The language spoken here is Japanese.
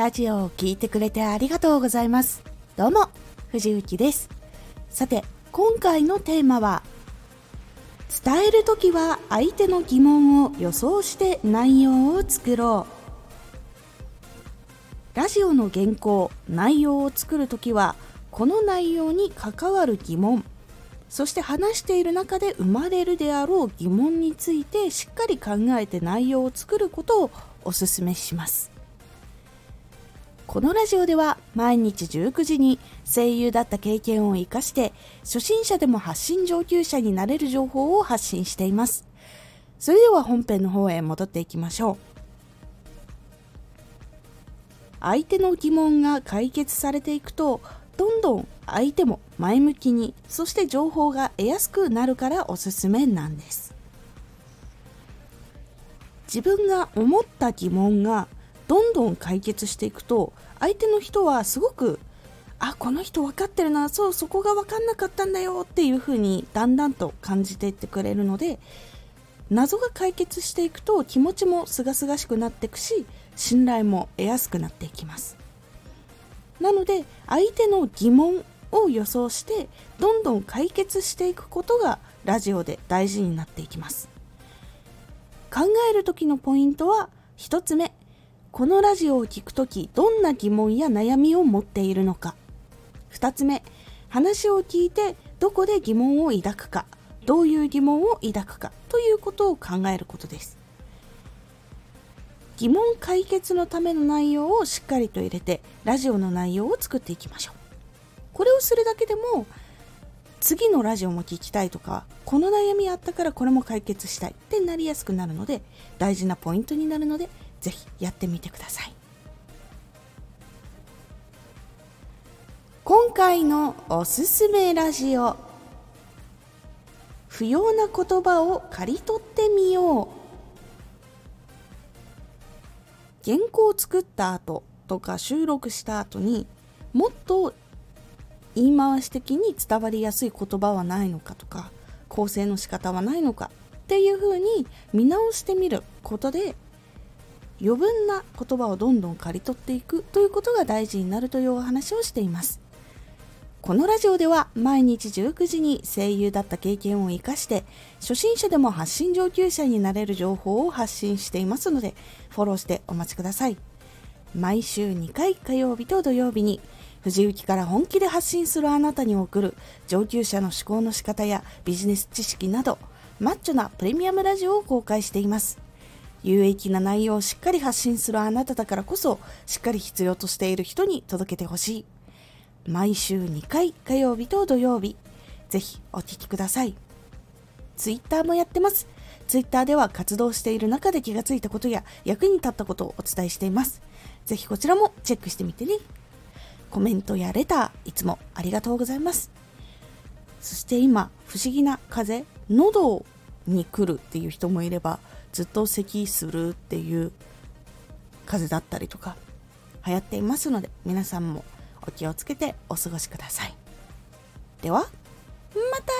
ラジオを聴いてくれてありがとうございます。どうも、藤幸です。さて、今回のテーマは、伝えるときは相手の疑問を予想して内容を作ろう。ラジオの原稿、内容を作るときは、この内容に関わる疑問、そして話している中で生まれるであろう疑問についてしっかり考えて内容を作ることをお勧めしますこのラジオでは毎日19時に声優だった経験を生かして初心者でも発信上級者になれる情報を発信しています。それでは本編の方へ戻っていきましょう。相手の疑問が解決されていくとどんどん相手も前向きにそして情報が得やすくなるからおすすめなんです。自分が思った疑問がどんどん解決していくと相手の人はすごくあこの人分かってるなそうそこが分かんなかったんだよっていう風にだんだんと感じていってくれるので謎が解決していくと気持ちもすがすがしくなっていくし信頼も得やすくなっていきます。なので相手の疑問を予想してどんどん解決していくことがラジオで大事になっていきます。考える時のポイントは1つ目このラジオを聴く時どんな疑問や悩みを持っているのか。2つ目話を聞いてどこで疑問を抱くか。どういう疑問を抱くか。ということを考えることです。疑問解決のための内容をしっかりと入れてラジオの内容を作っていきましょう。これをするだけでも次のラジオも聞きたいとかこの悩みあったからこれも解決したいってなりやすくなるので大事なポイントになるのでぜひやってみてください。今回のおすすめラジオ。不要な言葉を刈り取ってみよう。原稿を作った後とか収録した後にもっと言い回し的に伝わりやすい言葉はないのかとか構成の仕方はないのかっていうふうに見直してみることで余分な言葉をどんどん刈り取っていくということが大事になるというお話をしています。このラジオでは毎日19時に声優だった経験を生かして初心者でも発信上級者になれる情報を発信していますのでフォローしてお待ちください。毎週2回火曜日と土曜日に藤雪から本気で発信するあなたに送る上級者の思考の仕方やビジネス知識などマッチョなプレミアムラジオを公開しています。有益な内容をしっかり発信するあなただからこそしっかり必要としている人に届けてほしい。毎週2回火曜日と土曜日ぜひお聴きください。Twitter もやってます。Twitter では活動している中で気がついたことや役に立ったことをお伝えしています。ぜひこちらもチェックしてみてね。コメントやレターいつもありがとうございます。そして今不思議な風喉に来るっていう人もいればずっと咳するっていう風邪だったりとか流行っていますので皆さんもお気をつけてお過ごしください。ではまた